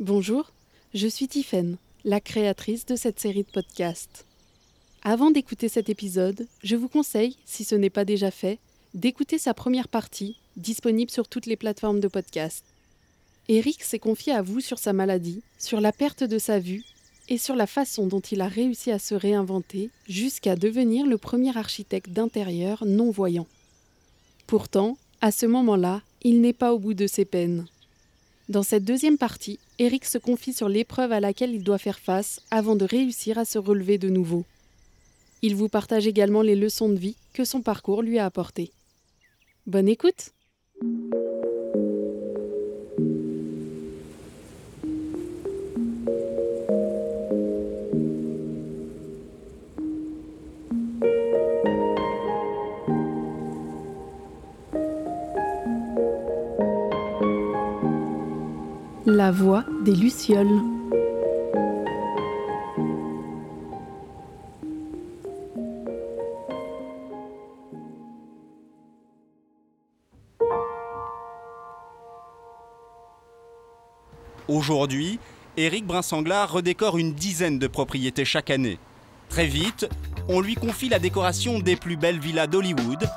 Bonjour, je suis Tiffaine, la créatrice de cette série de podcasts. Avant d'écouter cet épisode, je vous conseille, si ce n'est pas déjà fait, d'écouter sa première partie, disponible sur toutes les plateformes de podcast. Eric s'est confié à vous sur sa maladie, sur la perte de sa vue et sur la façon dont il a réussi à se réinventer jusqu'à devenir le premier architecte d'intérieur non-voyant. Pourtant, à ce moment-là, il n'est pas au bout de ses peines. Dans cette deuxième partie, Eric se confie sur l'épreuve à laquelle il doit faire face avant de réussir à se relever de nouveau. Il vous partage également les leçons de vie que son parcours lui a apportées. Bonne écoute La voix des Lucioles. Aujourd'hui, Éric Brinsanglard redécore une dizaine de propriétés chaque année. Très vite, on lui confie la décoration des plus belles villas d'Hollywood,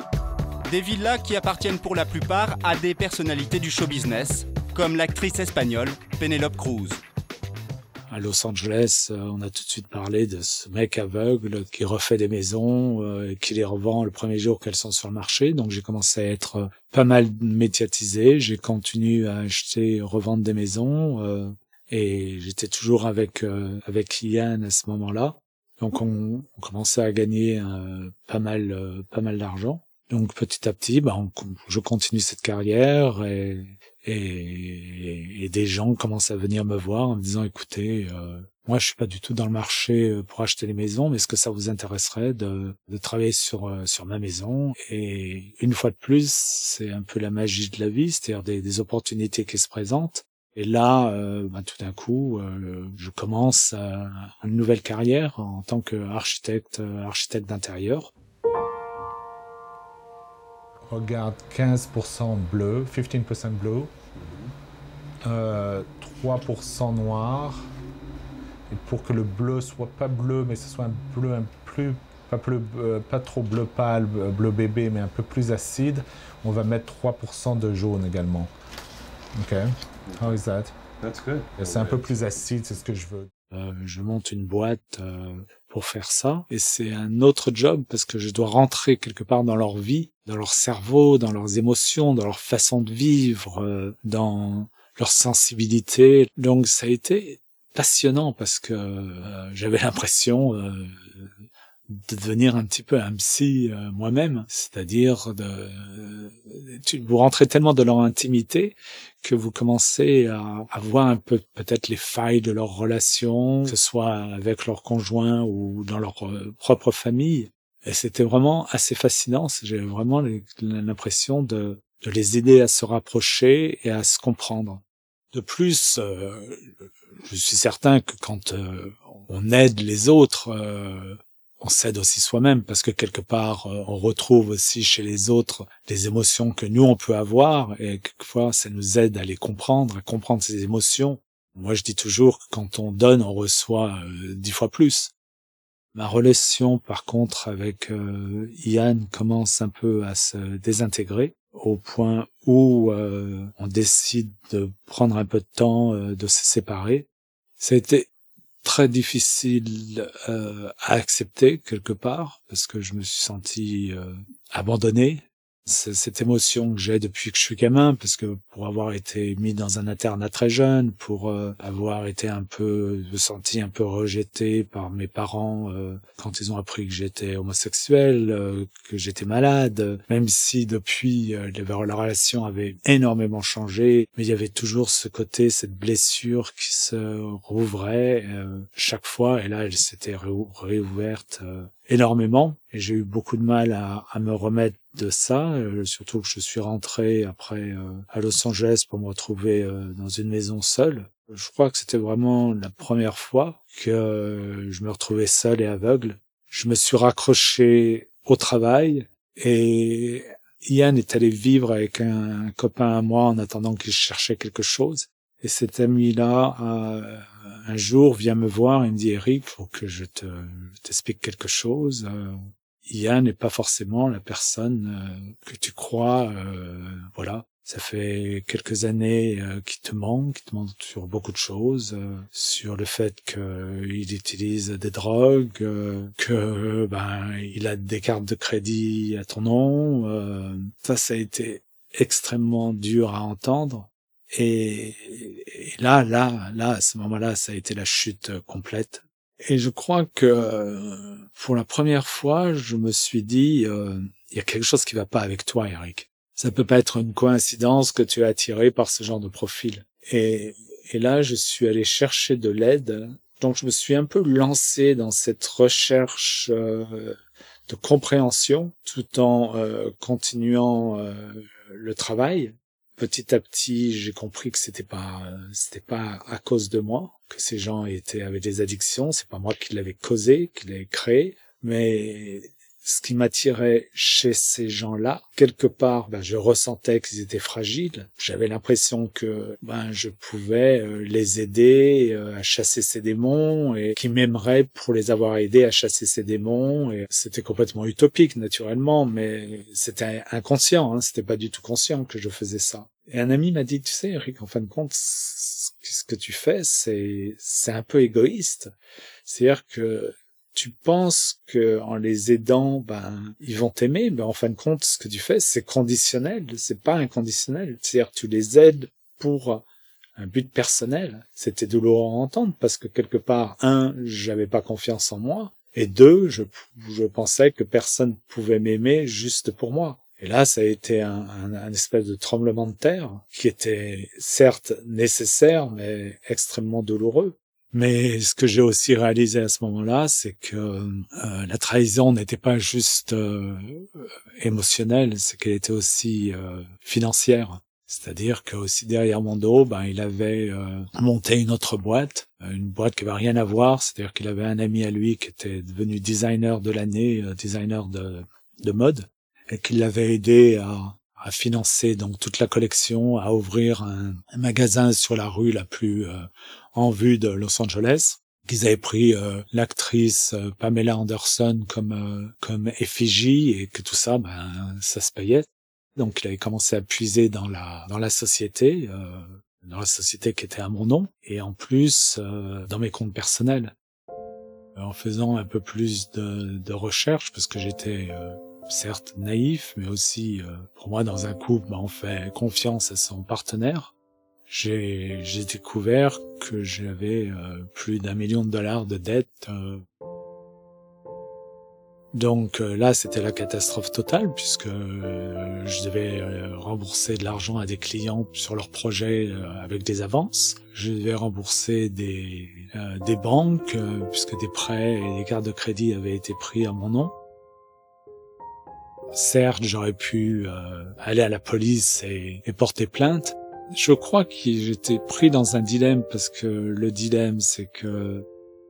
des villas qui appartiennent pour la plupart à des personnalités du show business, comme l'actrice espagnole Penelope Cruz. À Los Angeles, euh, on a tout de suite parlé de ce mec aveugle qui refait des maisons, euh, qui les revend le premier jour qu'elles sont sur le marché. Donc j'ai commencé à être euh, pas mal médiatisé. J'ai continué à acheter, revendre des maisons, et j'étais toujours avec avec Ian à ce moment-là. Donc on, commençait à gagner pas mal pas mal d'argent. Donc petit à petit, bah, je continue cette carrière et, et, et, des gens commencent à venir me voir en me disant écoutez, euh, moi je suis pas du tout dans le marché euh, pour acheter les maisons, mais est-ce que ça vous intéresserait de, de travailler sur euh, sur ma maison? Et une fois de plus, c'est un peu la magie de la vie, c'est-à-dire des, des opportunités qui se présentent. Et là, euh, bah, tout d'un coup, euh, je commence une nouvelle carrière en tant qu'architecte, architecte d'intérieur regarde 15% bleu, 15% bleu, euh, 3% noir. Et pour que le bleu soit pas bleu, mais ce soit un bleu un plus pas, euh, pas trop bleu pâle, euh, bleu bébé, mais un peu plus acide, on va mettre 3% de jaune également. Ok? How is that? That's good. C'est un peu plus acide, c'est ce que je veux. Euh, je monte une boîte euh, pour faire ça et c'est un autre job parce que je dois rentrer quelque part dans leur vie, dans leur cerveau, dans leurs émotions, dans leur façon de vivre, euh, dans leur sensibilité. Donc ça a été passionnant parce que j'avais l'impression de devenir un petit peu un psy euh, moi-même, c'est-à-dire de tu, vous rentrez tellement dans leur intimité que vous commencez à, à voir un peu peut-être les failles de leur relation, que ce soit avec leur conjoint ou dans leur euh, propre famille. Et c'était vraiment assez fascinant. J'ai vraiment l'impression de, de les aider à se rapprocher et à se comprendre. De plus, euh, je suis certain que quand on aide les autres, on s'aide aussi soi-même parce que quelque part euh, on retrouve aussi chez les autres des émotions que nous on peut avoir et quelquefois ça nous aide à les comprendre, à comprendre ces émotions. Moi je dis toujours que quand on donne on reçoit euh, dix fois plus. Ma relation par contre avec euh, Ian commence un peu à se désintégrer au point où on décide de prendre un peu de temps de se séparer. Été très difficile euh, à accepter quelque part parce que je me suis senti euh, abandonné cette émotion que j'ai depuis que je suis gamin, parce que pour avoir été mis dans un internat très jeune, pour euh, avoir été un peu, senti un peu rejeté par mes parents euh, quand ils ont appris que j'étais homosexuel, euh, que j'étais malade, même si depuis la relation avait énormément changé, mais il y avait toujours ce côté, cette blessure qui se rouvrait chaque fois, et là elle s'était réouverte énormément et j'ai eu beaucoup de mal à, à me remettre de ça, euh, surtout que je suis rentré après euh, à Los Angeles pour me retrouver euh, dans une maison seule. Je crois que c'était vraiment la première fois que je me retrouvais seul et aveugle. Je me suis raccroché au travail et Ian est allé vivre avec un, copain à moi en attendant qu'il cherchait quelque chose. Et cet ami-là, euh, un jour, vient me voir et me dit, Eric, faut que je te t'explique quelque chose. Euh, Yann n'est pas forcément la personne euh, que tu crois. voilà, ça fait quelques années qu'il te manque, qu'il te manque sur beaucoup de choses, sur le fait qu'il utilise des drogues, que ben il a des cartes de crédit à ton nom. ça, ça a été extrêmement dur à entendre. Et, là, là, là, à ce moment-là, ça a été la chute complète. Et je crois que pour la première fois, je me suis dit, euh, il y a quelque chose qui va pas avec toi, Eric. Ça peut pas être une coïncidence que tu es attiré par ce genre de profil. Et, et là, je suis allé chercher de l'aide. Donc, je me suis un peu lancé dans cette recherche euh, de compréhension, tout en euh, continuant le travail petit à petit, j'ai compris que c'était pas, c'était pas à cause de moi que ces gens étaient avec des addictions. C'est pas moi qui l'avais causé, qui l'avais créé, mais ce qui m'attirait chez ces gens-là, quelque part, ben, je ressentais qu'ils étaient fragiles. J'avais l'impression que ben, je pouvais euh, les aider euh, à chasser ces démons et qu'ils m'aimeraient pour les avoir aidés à chasser ces démons. Et c'était complètement utopique, naturellement, mais c'était inconscient. Hein, c'était pas du tout conscient que je faisais ça. Et un ami m'a dit, tu sais, Eric, en fin de compte, ce que tu fais, c'est c'est un peu égoïste. C'est-à-dire que tu penses que en les aidant, ben ils vont t'aimer, mais en fin de compte, ce que tu fais, c'est conditionnel, c'est pas inconditionnel. C'est-à-dire tu les aides pour un but personnel. C'était douloureux à entendre parce que quelque part, un, j'avais pas confiance en moi, et deux, je, je pensais que personne pouvait m'aimer juste pour moi. Et là, ça a été un, un, un, espèce de tremblement de terre qui était certes nécessaire, mais extrêmement douloureux. Mais ce que j'ai aussi réalisé à ce moment-là, c'est que euh, la trahison n'était pas juste euh, émotionnelle, c'est qu'elle était aussi euh, financière. C'est-à-dire que aussi derrière mon dos, ben, il avait monté une autre boîte, une boîte qui avait rien à voir. C'est-à-dire qu'il avait un ami à lui qui était devenu designer de l'année, designer de, de mode, et qui l'avait aidé à, à financer donc toute la collection, à ouvrir un, magasin sur la rue la plus euh, en vue de Los Angeles. Qu'ils avaient pris euh, l'actrice euh, Pamela Anderson comme comme effigie et que tout ça, ben ça se payait. Donc il avait commencé à puiser dans la dans la société, dans la société qui était à mon nom, et en plus dans mes comptes personnels en faisant un peu plus de, de recherche parce que j'étais certes naïf, mais aussi euh, pour moi dans un couple, bah, on fait confiance à son partenaire. J'ai découvert que j'avais euh, plus d'un million de dollars de dettes. Euh. Donc là, c'était la catastrophe totale puisque je devais rembourser de l'argent à des clients sur leurs projets avec des avances. Je devais rembourser des, des banques puisque des prêts et des cartes de crédit avaient été pris à mon nom. Certes, j'aurais pu euh, aller à la police et, porter plainte. Je crois que j'étais pris dans un dilemme parce que le dilemme, c'est que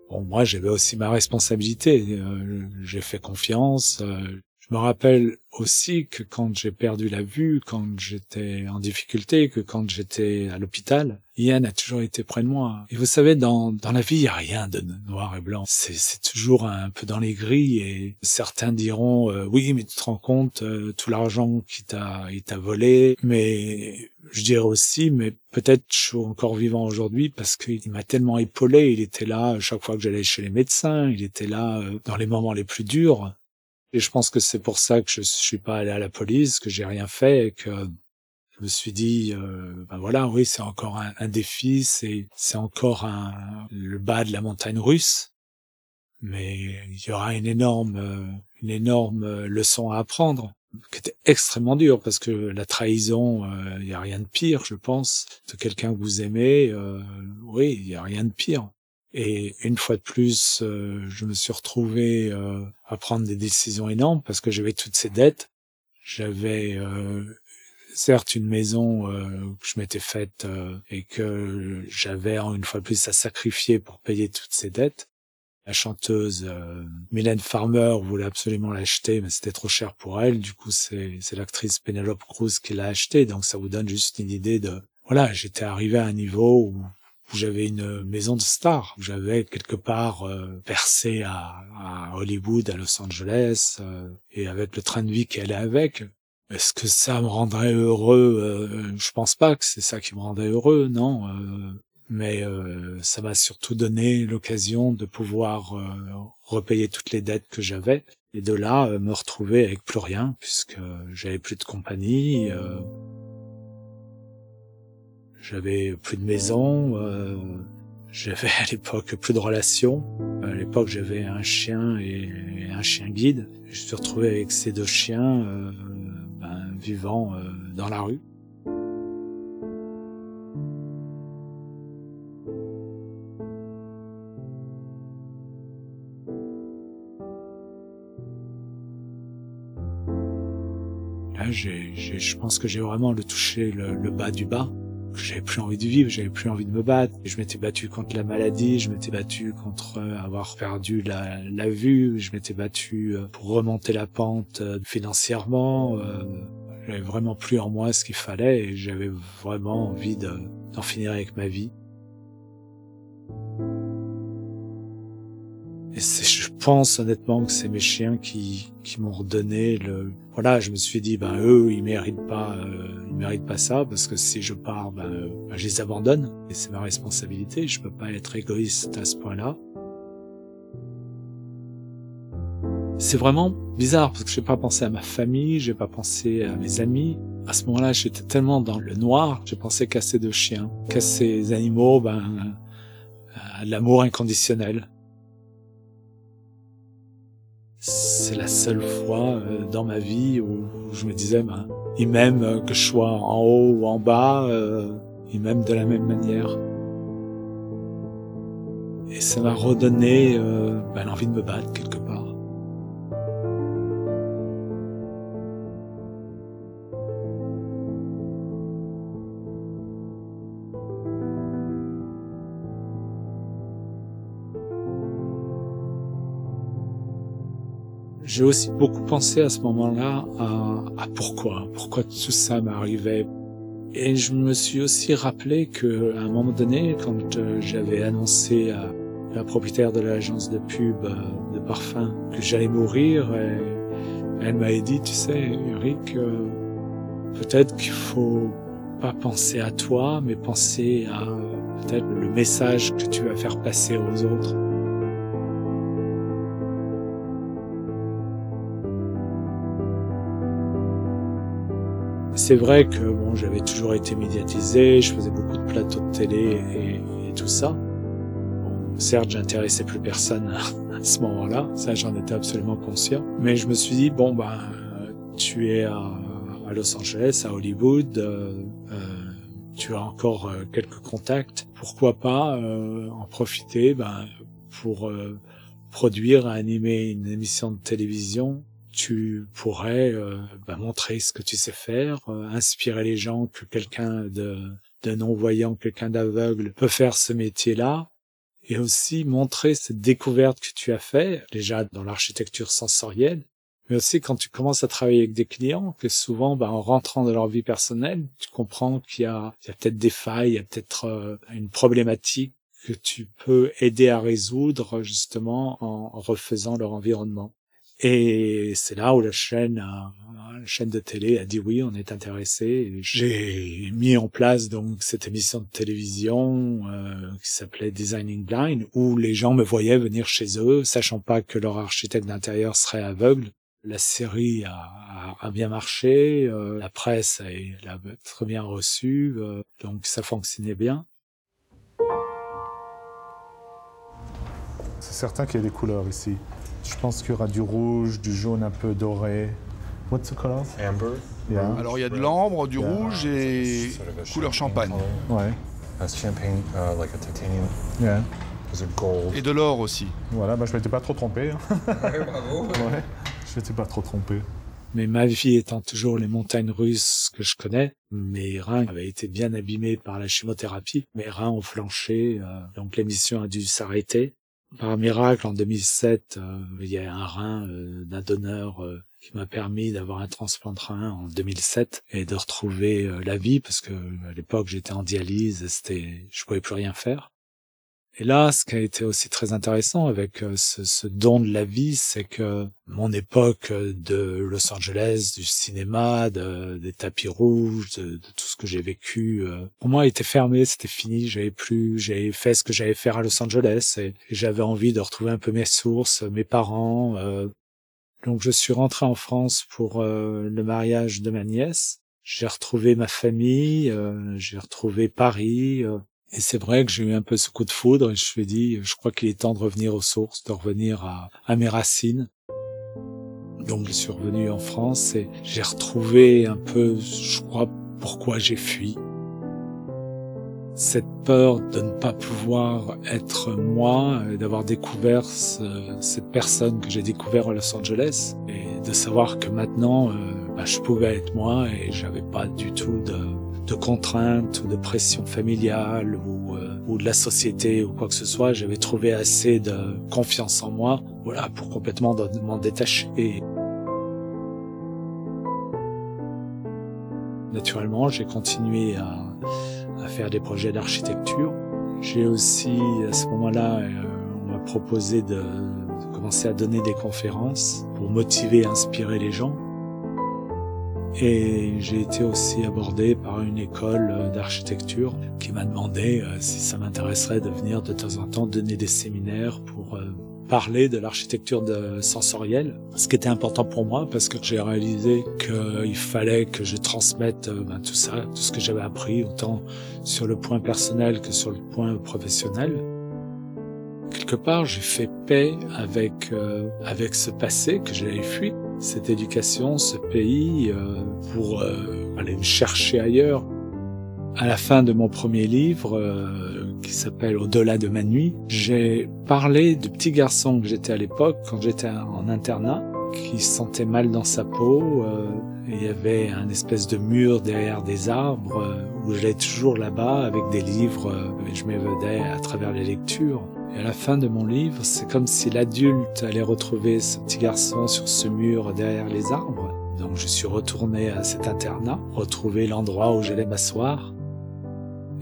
bon, moi, j'avais aussi ma responsabilité. Euh, j'ai fait confiance. Euh, je me rappelle aussi que quand j'ai perdu la vue, quand j'étais en difficulté, que quand j'étais à l'hôpital, Ian a toujours été près de moi. Et vous savez, dans, dans la vie, il n'y a rien de noir et blanc. C'est toujours un peu dans les grilles et certains diront, euh, oui, mais tu te rends compte, euh, tout l'argent qu'il t'a, volé. Mais je dirais aussi, mais peut-être je suis encore vivant aujourd'hui parce qu'il m'a tellement épaulé. Il était là chaque fois que j'allais chez les médecins. Il était là euh, dans les moments les plus durs. Et je pense que c'est pour ça que je suis pas allé à la police, que j'ai rien fait et que je me suis dit, euh, ben voilà, oui, c'est encore un, défi, c'est c'est encore un, le bas de la montagne russe, mais il y aura une énorme euh, une énorme euh, leçon à apprendre qui était extrêmement dure parce que la trahison, il y a rien de pire, je pense, de quelqu'un que vous aimez. oui, il y a rien de pire. Et une fois de plus, euh, je me suis retrouvé euh, à prendre des décisions énormes parce que j'avais toutes ces dettes. J'avais euh, certes une maison que je m'étais faite et que j'avais une fois de plus à sacrifier pour payer toutes ces dettes. La chanteuse Mylène Farmer voulait absolument l'acheter, mais c'était trop cher pour elle. Du coup, c'est l'actrice Penelope Cruz qui l'a acheté. Donc, ça vous donne juste une idée de voilà, j'étais arrivé à un niveau où, j'avais une maison de star, où j'avais quelque part euh, percé à, à, Hollywood, à Los Angeles, euh, et avec le train de vie qui allait avec. Est-ce que ça me rendrait heureux euh, Je pense pas que c'est ça qui me rendrait heureux, non. Euh, mais ça m'a surtout donné l'occasion de pouvoir repayer toutes les dettes que j'avais et de là me retrouver avec plus rien puisque j'avais plus de compagnie j'avais plus de maison, euh, j'avais à l'époque plus de relations. À l'époque, j'avais un chien et, un chien guide. Je me suis retrouvé avec ces deux chiens euh, ben, vivant euh, dans la rue. Là, je pense que j'ai vraiment le touché le bas du bas j'avais plus envie de vivre, j'avais plus envie de me battre. Je m'étais battu contre la maladie, je m'étais battu contre euh, avoir perdu la, la vue, je m'étais battu euh, pour remonter la pente euh, financièrement. J'avais vraiment plus en moi ce qu'il fallait et j'avais vraiment envie d'en finir avec ma vie. Pense honnêtement que c'est mes chiens qui, m'ont redonné le. Voilà, je me suis dit, ben eux, ils méritent pas, euh, ils méritent pas ça parce que si je pars, ben, ben je les abandonne et c'est ma responsabilité. Je peux pas être égoïste à ce point-là. C'est vraiment bizarre parce que j'ai pas pensé à ma famille, j'ai pas pensé à mes amis. À ce moment-là, j'étais tellement dans le noir, j'ai pensé qu'à ces deux chiens, qu'à ces animaux, ben, à l'amour inconditionnel. C'est la seule fois euh, dans ma vie où je me disais, ben, il m'aime euh, que je sois en haut ou en bas, euh, il m'aime de la même manière. Et ça m'a redonné ben, l'envie de me battre quelque part. J'ai aussi beaucoup pensé à ce moment-là à, pourquoi, pourquoi tout ça m'arrivait. Et je me suis aussi rappelé que à un moment donné, quand euh, j'avais annoncé à la propriétaire de l'agence de pub euh, de parfum que j'allais mourir, elle m'avait dit, tu sais, Eric, euh, peut-être qu'il faut pas penser à toi, mais penser à peut-être le message que tu vas faire passer aux autres. C'est vrai que bon, j'avais toujours été médiatisé, je faisais beaucoup de plateaux de télé et, tout ça. Bon, certes, j'intéressais plus personne à, ce moment-là, ça j'en étais absolument conscient. Mais je me suis dit bon ben, tu es à, Los Angeles, à Hollywood, euh, euh, tu as encore euh, quelques contacts, pourquoi pas en profiter ben, pour produire, animer une émission de télévision tu pourrais euh, bah, montrer ce que tu sais faire, euh, inspirer les gens que quelqu'un de, de non-voyant, quelqu'un d'aveugle peut faire ce métier-là, et aussi montrer cette découverte que tu as fait, déjà dans l'architecture sensorielle, mais aussi quand tu commences à travailler avec des clients, que souvent, bah, en rentrant dans leur vie personnelle, tu comprends qu'il y a, a peut-être des failles, il y a peut-être euh, une problématique que tu peux aider à résoudre justement en refaisant leur environnement. Et c'est là où la chaîne, la chaîne de télé a dit oui, on est intéressé. J'ai mis en place donc cette émission de télévision euh, qui s'appelait Designing Blind, où les gens me voyaient venir chez eux, sachant pas que leur architecte d'intérieur serait aveugle. La série a, a, bien marché, euh, la presse l'a très bien reçue, euh, donc ça fonctionnait bien. C'est certain qu'il y a des couleurs ici. Je pense qu'il y aura du rouge, du jaune un peu doré. What's the color? Amber. Alors il y a de l'ambre, du rouge et couleur champagne. Ouais. champagne, uh, like a titanium. Yeah. gold? Et de l'or aussi. Voilà, bah, je m'étais pas trop trompé. Hein. ouais, bravo. Ouais, je m'étais pas trop trompé. Mais ma vie étant toujours les montagnes russes que je connais, mes reins avaient été bien abîmés par la chimiothérapie. Mes reins ont flanché, euh, donc l'émission a dû s'arrêter. Par miracle, en 2007, euh, il y a un rein euh, d'un donneur euh, qui m'a permis d'avoir un transplant de rein en 2007 et de retrouver la vie parce que à l'époque j'étais en dialyse, c'était, je pouvais plus rien faire. Et là, ce qui a été aussi très intéressant avec euh, ce, ce don de la vie, c'est que mon époque de Los Angeles, du cinéma, de, des tapis rouges, de, de tout ce que j'ai vécu, euh, pour moi était fermé, c'était fini. J'avais plus, j'avais fait ce que j'avais faire à Los Angeles et, j'avais envie de retrouver un peu mes sources, mes parents. Euh. Donc je suis rentré en France pour euh, le mariage de ma nièce. J'ai retrouvé ma famille, j'ai retrouvé Paris, et c'est vrai que j'ai eu un peu ce coup de foudre et je me suis dit, je crois qu'il est temps de revenir aux sources, de revenir à, à mes racines. Donc je suis revenu en France et j'ai retrouvé un peu, je crois, pourquoi j'ai fui. Cette peur de ne pas pouvoir être moi, d'avoir découvert cette personne que j'ai découvert à Los Angeles et de savoir que maintenant, euh, bah, je pouvais être moi et j'avais pas du tout de, de contraintes ou de pression familiale ou, euh, ou de la société ou quoi que ce soit, j'avais trouvé assez de confiance en moi, voilà, pour complètement m'en détacher. Naturellement, j'ai continué à, à, faire des projets d'architecture. J'ai aussi, à ce moment-là, euh, on m'a proposé de, de commencer à donner des conférences pour motiver et inspirer les gens. Et j'ai été aussi abordé par une école euh, d'architecture qui m'a demandé euh, si ça m'intéresserait de venir de temps en temps donner des séminaires pour euh, parler de l'architecture sensorielle, ce qui était important pour moi parce que j'ai réalisé qu'il fallait que je transmette ben, tout ça, tout ce que j'avais appris, autant sur le point personnel que sur le point professionnel. Quelque part, j'ai fait paix avec avec ce passé que j'avais fui cette éducation, ce pays, euh, pour euh, aller me chercher ailleurs. À la fin de mon premier livre, euh, qui s'appelle Au-delà de ma nuit, j'ai parlé du petit garçon que j'étais à l'époque, quand j'étais en internat, qui sentait mal dans sa peau. il y avait un espèce de mur derrière des arbres, où j'allais toujours là-bas avec des livres, et je m'évedais à travers les lectures. Et à la fin de mon livre, c'est comme si l'adulte allait retrouver ce petit garçon sur ce mur derrière les arbres. Donc je suis retourné à cet internat, retrouver l'endroit où j'allais m'asseoir.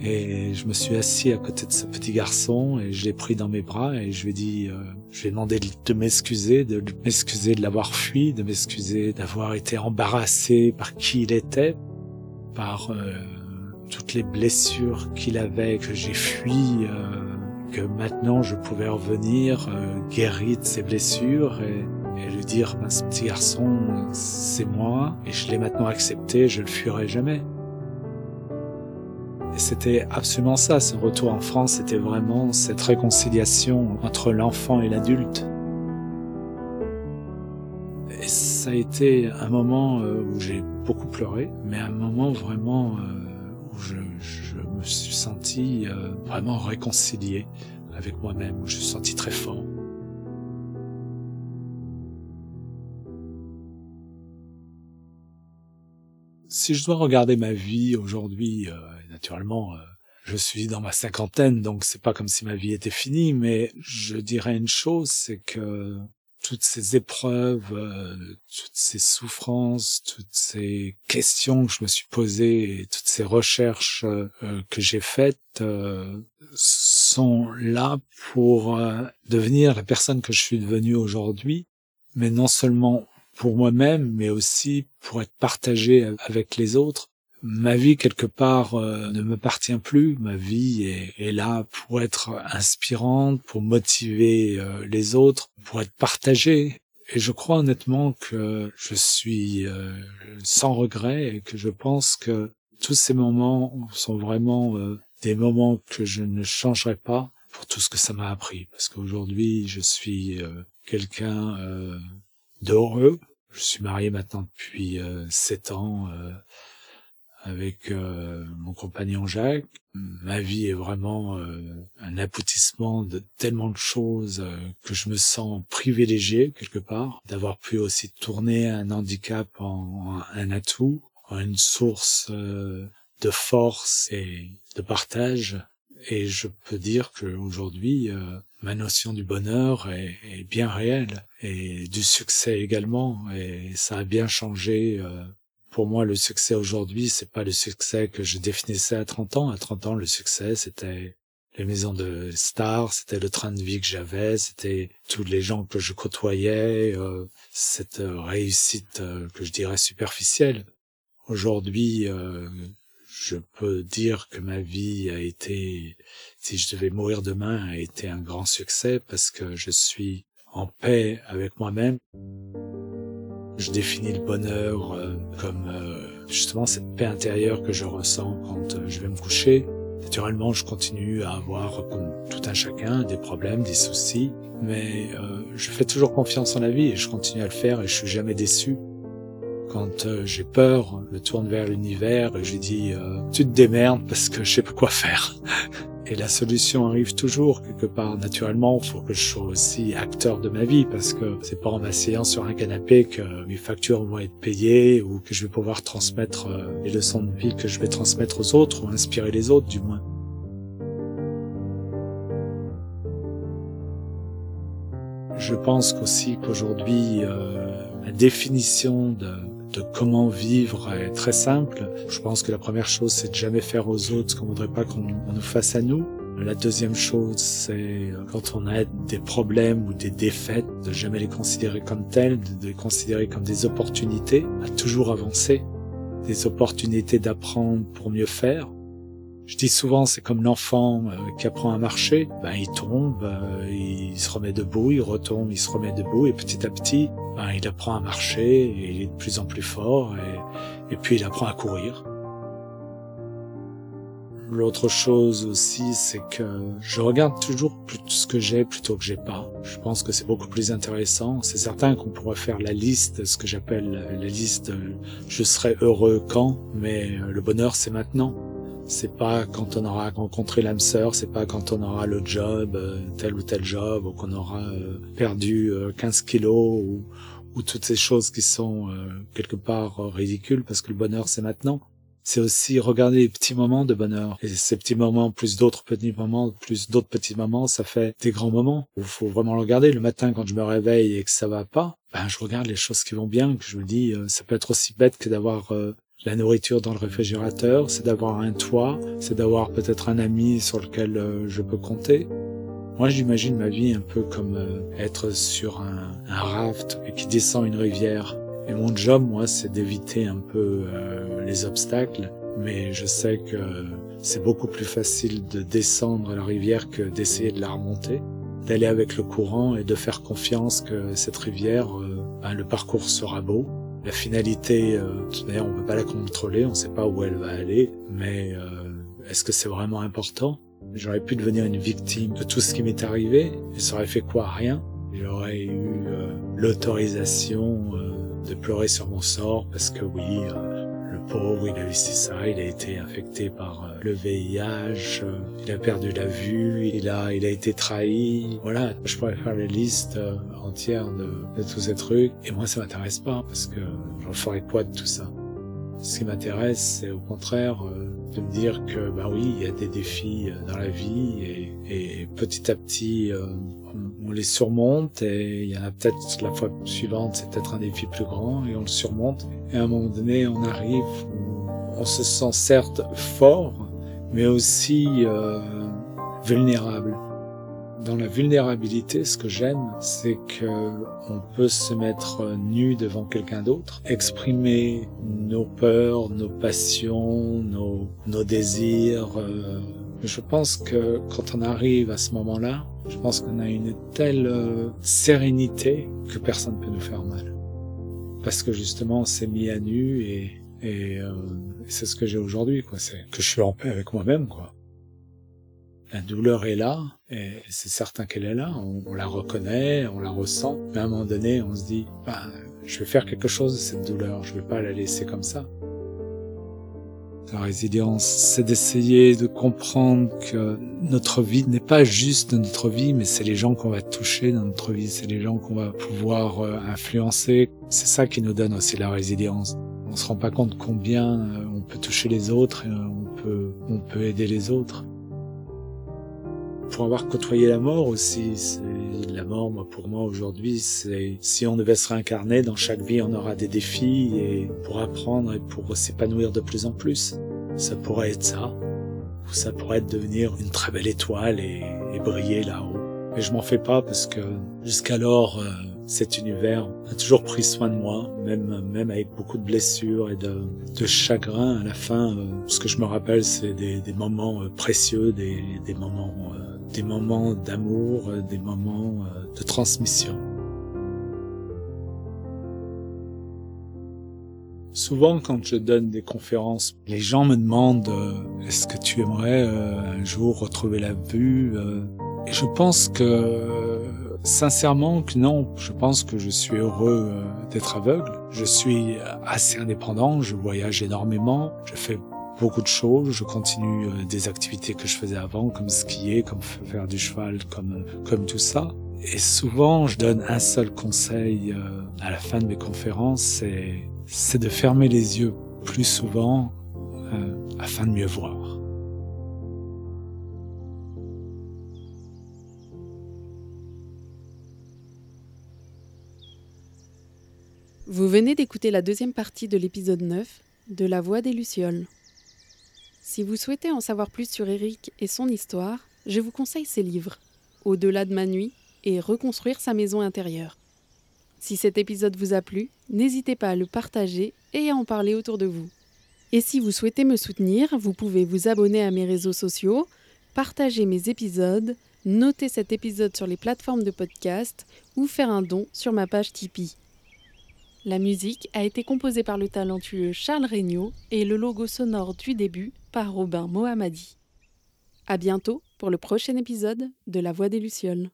Et je me suis assis à côté de ce petit garçon et je l'ai pris dans mes bras et je lui ai dit, euh, je lui ai demandé de m'excuser, de m'excuser de l'avoir fui, de m'excuser d'avoir été embarrassé par qui il était, par euh, toutes les blessures qu'il avait, que j'ai fui. Euh, que maintenant je pouvais revenir euh, guéri de ses blessures et, lui dire ben, ce petit garçon c'est moi et je l'ai maintenant accepté, je le fuirai jamais. Et c'était absolument ça, ce retour en France, c'était vraiment cette réconciliation entre l'enfant et l'adulte. Et ça a été un moment euh, où j'ai beaucoup pleuré, mais un moment vraiment euh, où je, je me suis senti euh, vraiment réconcilié avec moi-même, où je me suis senti très fort. Si je dois regarder ma vie aujourd'hui, euh, naturellement, euh, je suis dans ma cinquantaine, donc c'est pas comme si ma vie était finie, mais je dirais une chose, c'est que toutes ces épreuves, euh, toutes ces souffrances, toutes ces questions que je me suis posées, et toutes ces recherches euh, euh, que j'ai faites sont là pour devenir la personne que je suis devenue aujourd'hui, mais non seulement pour moi-même, mais aussi pour être partagé avec les autres ma vie quelque part euh, ne m'appartient plus. Ma vie est, là pour être inspirante, pour motiver euh, les autres, pour être partagée. Et je crois honnêtement que je suis euh, sans regret et que je pense que tous ces moments sont vraiment des moments que je ne changerai pas pour tout ce que ça m'a appris. Parce qu'aujourd'hui, je suis quelqu'un d'heureux. Je suis marié maintenant depuis sept ans avec euh, mon compagnon Jacques. Ma vie est vraiment euh, un aboutissement de tellement de choses euh, que je me sens privilégié quelque part d'avoir pu aussi tourner un handicap en, un atout, en une source de force et de partage. Et je peux dire qu'aujourd'hui, euh, ma notion du bonheur est, est, bien réelle et du succès également. Et ça a bien changé. Euh. Pour moi, le succès aujourd'hui, c'est pas le succès que je définissais à 30 ans. À 30 ans, le succès, c'était les maisons de stars, c'était le train de vie que j'avais, c'était tous les gens que je côtoyais, euh, cette réussite euh, que je dirais superficielle. Aujourd'hui, euh, je peux dire que ma vie a été, si je devais mourir demain, a été un grand succès parce que je suis en paix avec moi-même. Je définis le bonheur euh, comme euh, justement cette paix intérieure que je ressens quand je vais me coucher. Naturellement, je continue à avoir, comme tout un chacun, des problèmes, des soucis, mais euh, je fais toujours confiance en la vie et je continue à le faire et je suis jamais déçu. Quand euh, j'ai peur, je me tourne vers l'univers et je dis euh, tu te démerdes parce que je sais pas quoi faire. Et la solution arrive toujours quelque part. Naturellement, il faut que je sois aussi acteur de ma vie parce que c'est pas en m'asseyant sur un canapé que mes factures vont être payées ou que je vais pouvoir transmettre euh, les leçons de vie que je vais transmettre aux autres ou inspirer les autres du moins. Je pense qu'aussi qu'aujourd'hui, euh, la définition de de comment vivre est très simple. Je pense que la première chose, c'est de jamais faire aux autres ce qu'on voudrait pas qu'on nous fasse à nous. La deuxième chose, c'est euh, quand on a des problèmes ou des défaites, de jamais les considérer comme tels, de les considérer comme des opportunités à toujours avancer, des opportunités d'apprendre pour mieux faire. Je dis souvent, c'est comme l'enfant euh, qui apprend à marcher. Ben, il tombe, euh, il se remet debout, il retombe, il se remet debout, et petit à petit, ben, il apprend à marcher, et il est de plus en plus fort, et, et puis il apprend à courir. L'autre chose aussi, c'est que je regarde toujours plus ce que j'ai plutôt que j'ai pas. Je pense que c'est beaucoup plus intéressant. C'est certain qu'on pourrait faire la liste, ce que j'appelle la liste je serai heureux quand, mais le bonheur c'est maintenant. C'est pas quand on aura rencontré l'âme sœur, c'est pas quand on aura le job, euh, tel ou tel job, ou qu'on aura euh, perdu 15 euh, kilos, ou, ou, toutes ces choses qui sont quelque part ridicules, parce que le bonheur c'est maintenant. C'est aussi regarder les petits moments de bonheur. Et ces petits moments, plus d'autres petits moments, plus d'autres petits moments, ça fait des grands moments. Il faut vraiment le regarder. Le matin, quand je me réveille et que ça va pas, ben, je regarde les choses qui vont bien, que je me dis, ça peut être aussi bête que d'avoir la nourriture dans le réfrigérateur, c'est d'avoir un toit, c'est d'avoir peut-être un ami sur lequel euh, je peux compter. Moi, j'imagine ma vie un peu comme euh, être sur un, un, raft qui descend une rivière. Et mon job, moi, c'est d'éviter un peu euh, les obstacles. Mais je sais que c'est beaucoup plus facile de descendre la rivière que d'essayer de la remonter, d'aller avec le courant et de faire confiance que cette rivière, ben, le parcours sera beau la finalité, euh, d'ailleurs, on peut pas la contrôler, on sait pas où elle va aller, mais euh, est-ce que c'est vraiment important? J'aurais pu devenir une victime de tout ce qui m'est arrivé, et ça aurait fait quoi? Rien. J'aurais eu euh, l'autorisation de pleurer sur mon sort parce que oui, pauvre, il a eu ça, il a été infecté par euh, le VIH, euh, il a perdu la vue, il a, il a été trahi. Voilà, je pourrais faire la liste euh, entière de, tous ces trucs. Et moi, ça m'intéresse pas parce que j'en ferais quoi de tout ça? Ce qui m'intéresse, c'est au contraire de me dire que, bah oui, il y a des défis dans la vie et, et petit à petit, on, les surmonte et il y en a peut-être la fois suivante, c'est peut-être un défi plus grand et on le surmonte. Et à un moment donné, on arrive on se sent certes fort, mais aussi euh, vulnérable. Dans la vulnérabilité, ce que j'aime, c'est que on peut se mettre nu devant quelqu'un d'autre, exprimer nos peurs, nos passions, nos, nos désirs. Euh. Je pense que quand on arrive à ce moment-là, je pense qu'on a une telle euh, sérénité que personne ne peut nous faire mal. Parce que justement on s'est mis à nu et, euh, c'est ce que j'ai aujourd'hui quoi. C'est que je suis en paix avec moi-même quoi. La douleur est là et c'est certain qu'elle est là. On, la reconnaît on la ressent. Mais à un moment donné on se dit bah, je vais faire quelque chose de cette douleur. Je vais pas la laisser comme ça la résilience, c'est d'essayer de comprendre que notre vie n'est pas juste notre vie, mais c'est les gens qu'on va toucher dans notre vie, c'est les gens qu'on va pouvoir euh, influencer. C'est ça qui nous donne aussi la résilience. On se rend pas compte combien euh, on peut toucher les autres et on peut, on peut aider les autres. Pour avoir côtoyé la mort aussi. La mort, moi, pour moi aujourd'hui, c'est si on devait se réincarner dans chaque vie, on aura des défis et pour apprendre et pour s'épanouir de plus en plus. Ça pourrait être ça, ou ça pourrait être devenir une très belle étoile et, et briller là-haut. Mais je m'en fais pas parce que jusqu'alors, euh, cet univers a toujours pris soin de moi, même même avec beaucoup de blessures et de, de chagrin. À la fin, euh, ce que je me rappelle, c'est des, des, moments euh, précieux, des, des moments euh, des moments d'amour, des moments de transmission. Souvent, quand je donne des conférences, les gens me demandent est-ce que tu aimerais un jour retrouver la vue Et je pense que Sincèrement que non, je pense que je suis heureux euh, d'être aveugle. Je suis assez indépendant, je voyage énormément, je fais beaucoup de choses, je continue euh, des activités que je faisais avant, comme skier, comme faire du cheval, comme, comme tout ça. Et souvent, je donne un seul conseil euh, à la fin de mes conférences, c'est, c'est de fermer les yeux plus souvent afin de mieux voir. Vous venez d'écouter la deuxième partie de l'épisode 9 de La Voix des Lucioles. Si vous souhaitez en savoir plus sur Eric et son histoire, je vous conseille ses livres Au-delà de ma nuit et Reconstruire sa maison intérieure. Si cet épisode vous a plu, n'hésitez pas à le partager et à en parler autour de vous. Et si vous souhaitez me soutenir, vous pouvez vous abonner à mes réseaux sociaux, partager mes épisodes, noter cet épisode sur les plateformes de podcast ou faire un don sur ma page Tipeee. La musique a été composée par le talentueux Charles Regnault et le logo sonore du début par Robin Mohammadi. À bientôt pour le prochain épisode de La Voix des Lucioles.